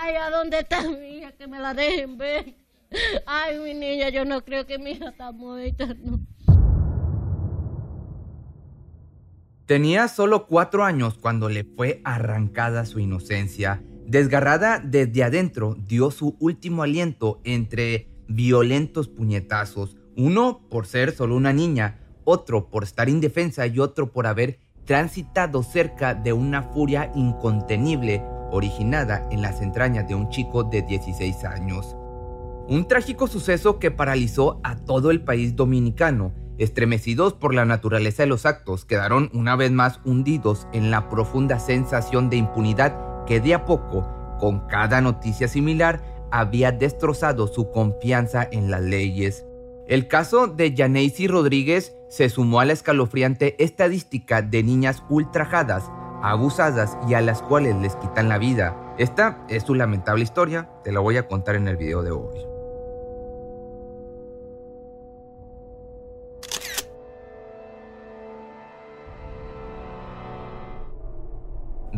Ay, ¿a dónde está mi hija? Que me la dejen ver. Ay, mi niña, yo no creo que mi hija está muerta, no. Tenía solo cuatro años cuando le fue arrancada su inocencia. Desgarrada desde adentro, dio su último aliento entre violentos puñetazos, uno por ser solo una niña, otro por estar indefensa y otro por haber transitado cerca de una furia incontenible originada en las entrañas de un chico de 16 años. Un trágico suceso que paralizó a todo el país dominicano. Estremecidos por la naturaleza de los actos, quedaron una vez más hundidos en la profunda sensación de impunidad que de a poco, con cada noticia similar, había destrozado su confianza en las leyes. El caso de Yaneisi Rodríguez se sumó a la escalofriante estadística de niñas ultrajadas abusadas y a las cuales les quitan la vida. Esta es su lamentable historia, te la voy a contar en el video de hoy.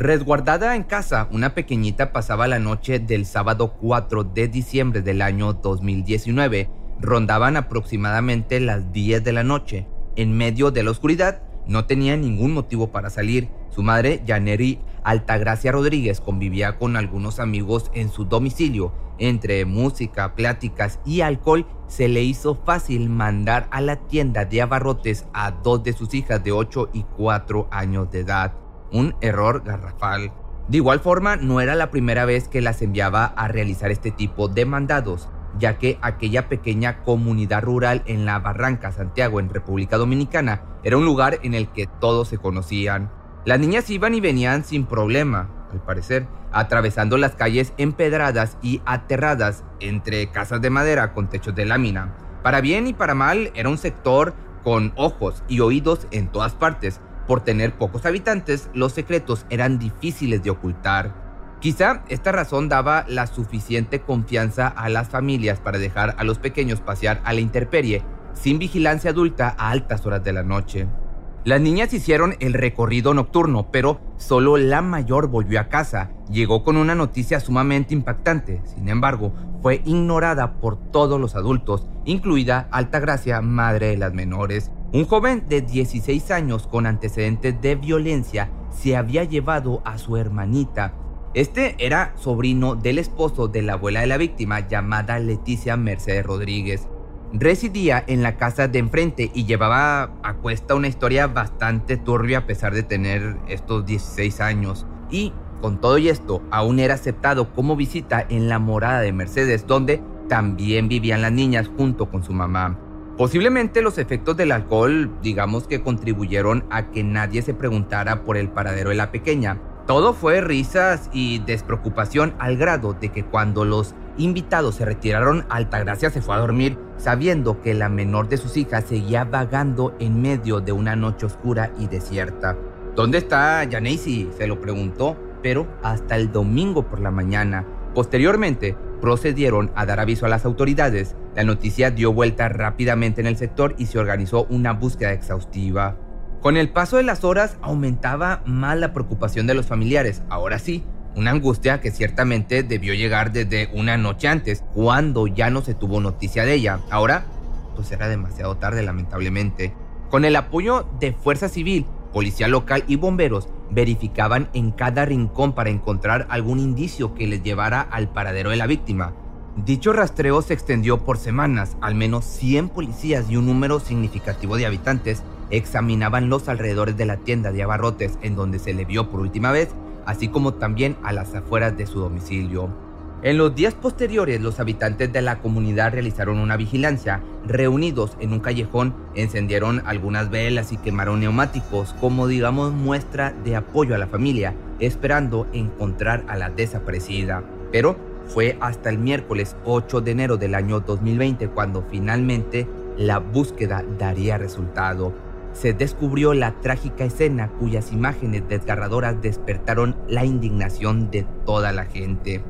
Resguardada en casa, una pequeñita pasaba la noche del sábado 4 de diciembre del año 2019. Rondaban aproximadamente las 10 de la noche. En medio de la oscuridad, no tenía ningún motivo para salir. Su madre, Janeri Altagracia Rodríguez, convivía con algunos amigos en su domicilio. Entre música, pláticas y alcohol, se le hizo fácil mandar a la tienda de abarrotes a dos de sus hijas de 8 y 4 años de edad. Un error garrafal. De igual forma, no era la primera vez que las enviaba a realizar este tipo de mandados ya que aquella pequeña comunidad rural en la Barranca, Santiago, en República Dominicana, era un lugar en el que todos se conocían. Las niñas iban y venían sin problema, al parecer, atravesando las calles empedradas y aterradas entre casas de madera con techos de lámina. Para bien y para mal, era un sector con ojos y oídos en todas partes. Por tener pocos habitantes, los secretos eran difíciles de ocultar. Quizá esta razón daba la suficiente confianza a las familias para dejar a los pequeños pasear a la intemperie sin vigilancia adulta a altas horas de la noche. Las niñas hicieron el recorrido nocturno, pero solo la mayor volvió a casa. Llegó con una noticia sumamente impactante, sin embargo, fue ignorada por todos los adultos, incluida Altagracia, madre de las menores. Un joven de 16 años con antecedentes de violencia se había llevado a su hermanita este era sobrino del esposo de la abuela de la víctima llamada Leticia Mercedes Rodríguez. Residía en la casa de enfrente y llevaba a cuesta una historia bastante turbia a pesar de tener estos 16 años. Y con todo y esto, aún era aceptado como visita en la morada de Mercedes, donde también vivían las niñas junto con su mamá. Posiblemente los efectos del alcohol, digamos que contribuyeron a que nadie se preguntara por el paradero de la pequeña, todo fue risas y despreocupación al grado de que cuando los invitados se retiraron, Altagracia se fue a dormir sabiendo que la menor de sus hijas seguía vagando en medio de una noche oscura y desierta. ¿Dónde está Janacy? se lo preguntó. pero hasta el domingo por la mañana. Posteriormente, procedieron a dar aviso a las autoridades. La noticia dio vuelta rápidamente en el sector y se organizó una búsqueda exhaustiva. Con el paso de las horas aumentaba más la preocupación de los familiares. Ahora sí, una angustia que ciertamente debió llegar desde una noche antes, cuando ya no se tuvo noticia de ella. Ahora, pues era demasiado tarde lamentablemente. Con el apoyo de Fuerza Civil, Policía Local y bomberos, verificaban en cada rincón para encontrar algún indicio que les llevara al paradero de la víctima. Dicho rastreo se extendió por semanas, al menos 100 policías y un número significativo de habitantes examinaban los alrededores de la tienda de abarrotes en donde se le vio por última vez, así como también a las afueras de su domicilio. En los días posteriores, los habitantes de la comunidad realizaron una vigilancia. Reunidos en un callejón, encendieron algunas velas y quemaron neumáticos como digamos muestra de apoyo a la familia, esperando encontrar a la desaparecida. Pero fue hasta el miércoles 8 de enero del año 2020 cuando finalmente la búsqueda daría resultado. Se descubrió la trágica escena cuyas imágenes desgarradoras despertaron la indignación de toda la gente.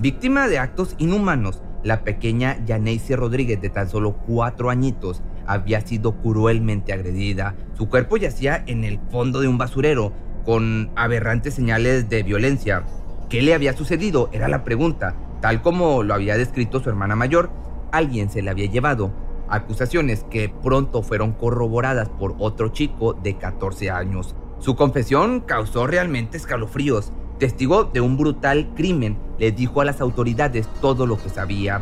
Víctima de actos inhumanos, la pequeña Yaneisi Rodríguez de tan solo cuatro añitos había sido cruelmente agredida. Su cuerpo yacía en el fondo de un basurero, con aberrantes señales de violencia. ¿Qué le había sucedido? Era la pregunta. Tal como lo había descrito su hermana mayor, alguien se la había llevado. Acusaciones que pronto fueron corroboradas por otro chico de 14 años. Su confesión causó realmente escalofríos testigo de un brutal crimen, le dijo a las autoridades todo lo que sabía.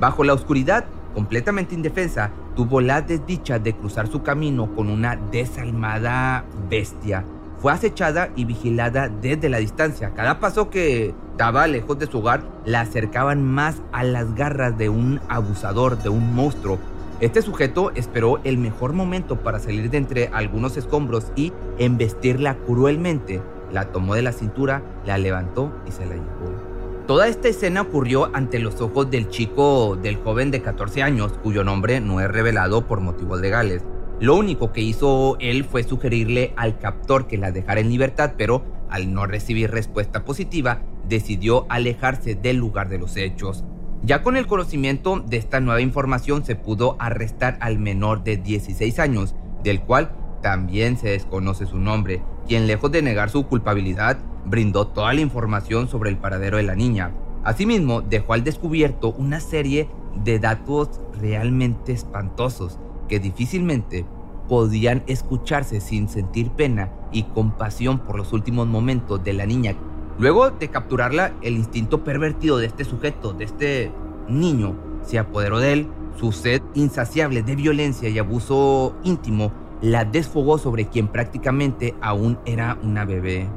Bajo la oscuridad, completamente indefensa, tuvo la desdicha de cruzar su camino con una desalmada bestia. Fue acechada y vigilada desde la distancia. Cada paso que daba lejos de su hogar la acercaban más a las garras de un abusador, de un monstruo. Este sujeto esperó el mejor momento para salir de entre algunos escombros y embestirla cruelmente la tomó de la cintura, la levantó y se la llevó. Toda esta escena ocurrió ante los ojos del chico, del joven de 14 años, cuyo nombre no es revelado por motivos legales. Lo único que hizo él fue sugerirle al captor que la dejara en libertad, pero al no recibir respuesta positiva, decidió alejarse del lugar de los hechos. Ya con el conocimiento de esta nueva información se pudo arrestar al menor de 16 años, del cual también se desconoce su nombre, quien lejos de negar su culpabilidad, brindó toda la información sobre el paradero de la niña. Asimismo, dejó al descubierto una serie de datos realmente espantosos que difícilmente podían escucharse sin sentir pena y compasión por los últimos momentos de la niña. Luego de capturarla, el instinto pervertido de este sujeto, de este niño, se apoderó de él. Su sed insaciable de violencia y abuso íntimo la desfogó sobre quien prácticamente aún era una bebé.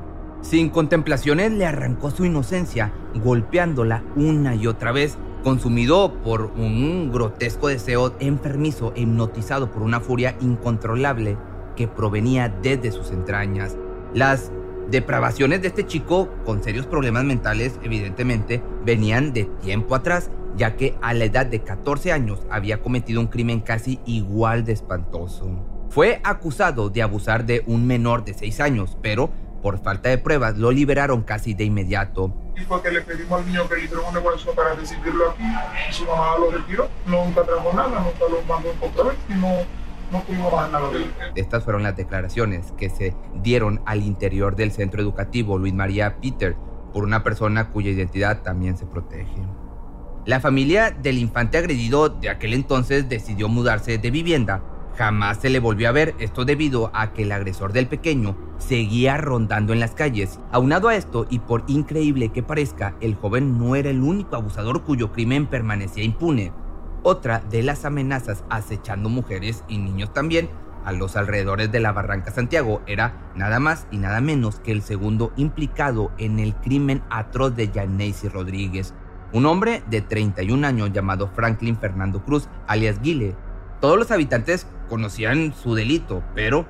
Sin contemplaciones le arrancó su inocencia, golpeándola una y otra vez, consumido por un grotesco deseo enfermizo e hipnotizado por una furia incontrolable que provenía desde sus entrañas. Las depravaciones de este chico, con serios problemas mentales, evidentemente, venían de tiempo atrás, ya que a la edad de 14 años había cometido un crimen casi igual de espantoso. Fue acusado de abusar de un menor de 6 años, pero por falta de pruebas lo liberaron casi de inmediato. Le pedimos al niño que le un para recibirlo aquí y su mamá lo retiró. Nunca trajo nada, lo mandó Estas fueron las declaraciones que se dieron al interior del centro educativo Luis María Peter por una persona cuya identidad también se protege. La familia del infante agredido de aquel entonces decidió mudarse de vivienda Jamás se le volvió a ver, esto debido a que el agresor del pequeño seguía rondando en las calles. Aunado a esto, y por increíble que parezca, el joven no era el único abusador cuyo crimen permanecía impune. Otra de las amenazas acechando mujeres y niños también a los alrededores de la Barranca Santiago era nada más y nada menos que el segundo implicado en el crimen atroz de Yaneisi Rodríguez, un hombre de 31 años llamado Franklin Fernando Cruz, alias Guile. Todos los habitantes conocían su delito, pero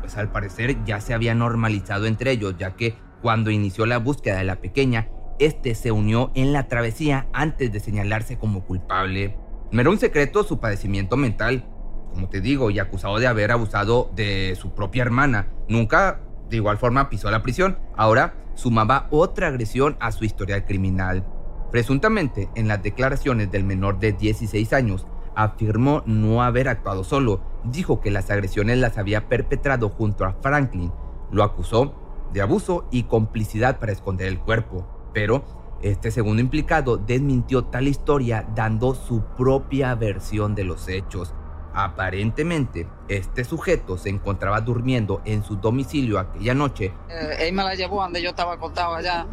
pues al parecer ya se había normalizado entre ellos, ya que cuando inició la búsqueda de la pequeña, este se unió en la travesía antes de señalarse como culpable. No era un secreto su padecimiento mental, como te digo, y acusado de haber abusado de su propia hermana. Nunca de igual forma pisó la prisión. Ahora sumaba otra agresión a su historial criminal. Presuntamente, en las declaraciones del menor de 16 años, afirmó no haber actuado solo. Dijo que las agresiones las había perpetrado junto a Franklin. Lo acusó de abuso y complicidad para esconder el cuerpo. Pero este segundo implicado desmintió tal historia dando su propia versión de los hechos. Aparentemente, este sujeto se encontraba durmiendo en su domicilio aquella noche. Eh, él me la llevó donde yo estaba acostado allá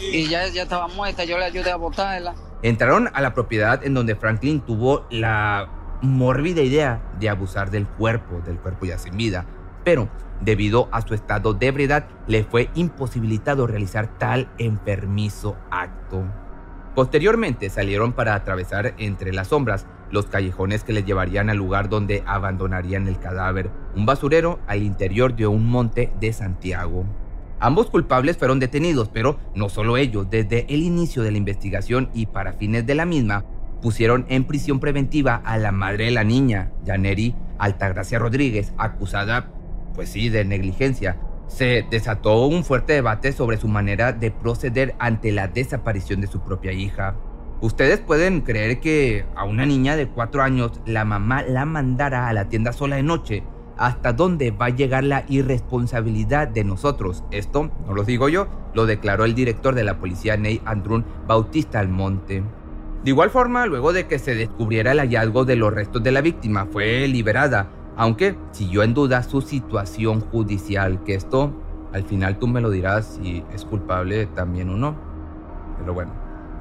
y ya ella estaba muerta, yo le ayudé a botarla. Entraron a la propiedad en donde Franklin tuvo la mórbida idea de abusar del cuerpo, del cuerpo ya sin vida, pero debido a su estado de ebriedad le fue imposibilitado realizar tal enfermizo acto. Posteriormente salieron para atravesar entre las sombras los callejones que les llevarían al lugar donde abandonarían el cadáver, un basurero al interior de un monte de Santiago. Ambos culpables fueron detenidos, pero no solo ellos, desde el inicio de la investigación y para fines de la misma, pusieron en prisión preventiva a la madre de la niña, Janeri Altagracia Rodríguez, acusada, pues sí, de negligencia. Se desató un fuerte debate sobre su manera de proceder ante la desaparición de su propia hija. Ustedes pueden creer que a una niña de cuatro años la mamá la mandara a la tienda sola de noche. ¿Hasta dónde va a llegar la irresponsabilidad de nosotros? Esto no lo digo yo, lo declaró el director de la policía Ney Andrún Bautista Almonte. De igual forma, luego de que se descubriera el hallazgo de los restos de la víctima, fue liberada, aunque siguió en duda su situación judicial, que esto al final tú me lo dirás si es culpable también o no. Pero bueno,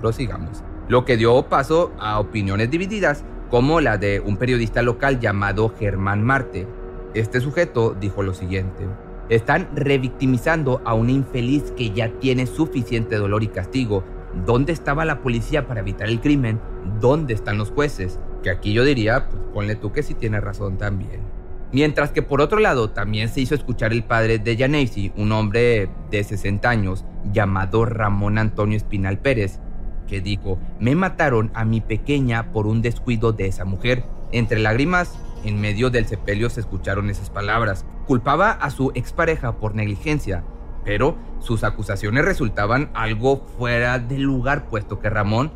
prosigamos lo que dio paso a opiniones divididas como la de un periodista local llamado Germán Marte. Este sujeto dijo lo siguiente, están revictimizando a una infeliz que ya tiene suficiente dolor y castigo. ¿Dónde estaba la policía para evitar el crimen? ¿Dónde están los jueces? Que aquí yo diría, pues ponle tú que sí tiene razón también. Mientras que por otro lado también se hizo escuchar el padre de Yanesi, un hombre de 60 años llamado Ramón Antonio Espinal Pérez, que dijo, me mataron a mi pequeña por un descuido de esa mujer. Entre lágrimas, en medio del sepelio se escucharon esas palabras. Culpaba a su expareja por negligencia, pero sus acusaciones resultaban algo fuera de lugar, puesto que Ramón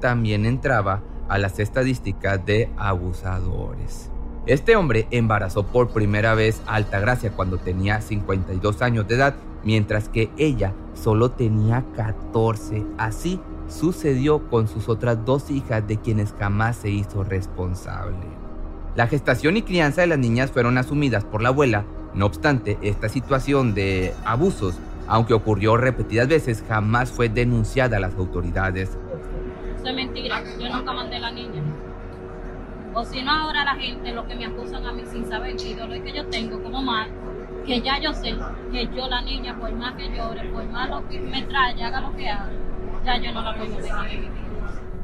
también entraba a las estadísticas de abusadores. Este hombre embarazó por primera vez a Altagracia cuando tenía 52 años de edad, mientras que ella solo tenía 14. Así sucedió con sus otras dos hijas de quienes jamás se hizo responsable. La gestación y crianza de las niñas fueron asumidas por la abuela, no obstante, esta situación de abusos, aunque ocurrió repetidas veces, jamás fue denunciada a las autoridades. Mentira, yo nunca mandé a la niña. O si no, ahora la gente lo que me acusan a mí sin saber el dolor que yo tengo como mal, que ya yo sé que yo la niña, por más que llore, por más lo que me trae, haga lo que haga, yo no la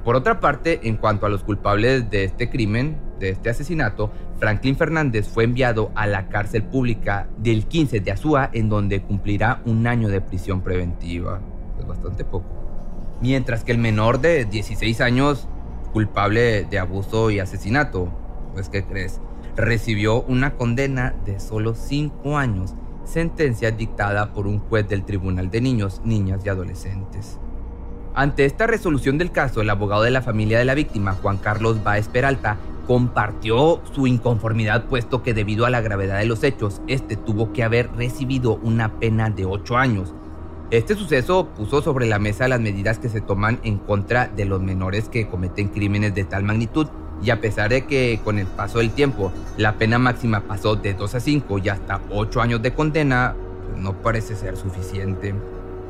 Por otra parte, en cuanto a los culpables de este crimen, de este asesinato, Franklin Fernández fue enviado a la cárcel pública del 15 de Azúa, en donde cumplirá un año de prisión preventiva. Es bastante poco. Mientras que el menor de 16 años, culpable de abuso y asesinato, pues ¿qué crees? Recibió una condena de solo 5 años, sentencia dictada por un juez del Tribunal de Niños, Niñas y Adolescentes. Ante esta resolución del caso, el abogado de la familia de la víctima, Juan Carlos Baez Peralta, compartió su inconformidad puesto que debido a la gravedad de los hechos, este tuvo que haber recibido una pena de 8 años. Este suceso puso sobre la mesa las medidas que se toman en contra de los menores que cometen crímenes de tal magnitud y a pesar de que con el paso del tiempo la pena máxima pasó de 2 a 5 y hasta 8 años de condena, pues no parece ser suficiente.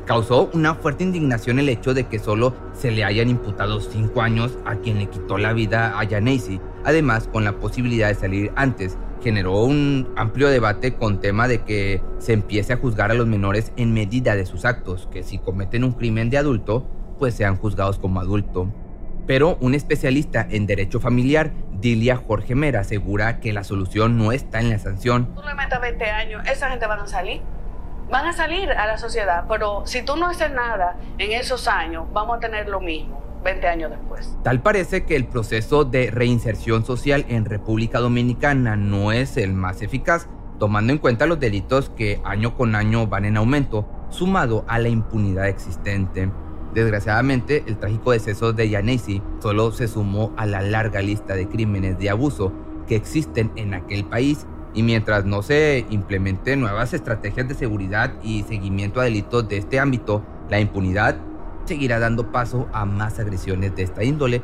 Causó una fuerte indignación el hecho de que solo se le hayan imputado cinco años a quien le quitó la vida a Yanesi, además con la posibilidad de salir antes. Generó un amplio debate con tema de que se empiece a juzgar a los menores en medida de sus actos, que si cometen un crimen de adulto, pues sean juzgados como adulto. Pero un especialista en derecho familiar, Dilia Jorge Mera, asegura que la solución no está en la sanción. Tú le metas 20 años, esa gente va a salir van a salir a la sociedad, pero si tú no haces nada en esos años, vamos a tener lo mismo 20 años después. Tal parece que el proceso de reinserción social en República Dominicana no es el más eficaz, tomando en cuenta los delitos que año con año van en aumento, sumado a la impunidad existente. Desgraciadamente, el trágico deceso de Yanesi solo se sumó a la larga lista de crímenes de abuso que existen en aquel país y mientras no se implementen nuevas estrategias de seguridad y seguimiento a delitos de este ámbito, la impunidad seguirá dando paso a más agresiones de esta índole,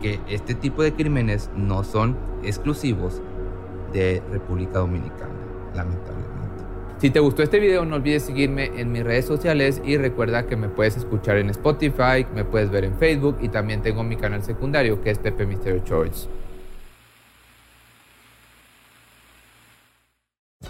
que este tipo de crímenes no son exclusivos de República Dominicana, lamentablemente. Si te gustó este video no olvides seguirme en mis redes sociales y recuerda que me puedes escuchar en Spotify, me puedes ver en Facebook y también tengo mi canal secundario que es Pepe Misterio Choice.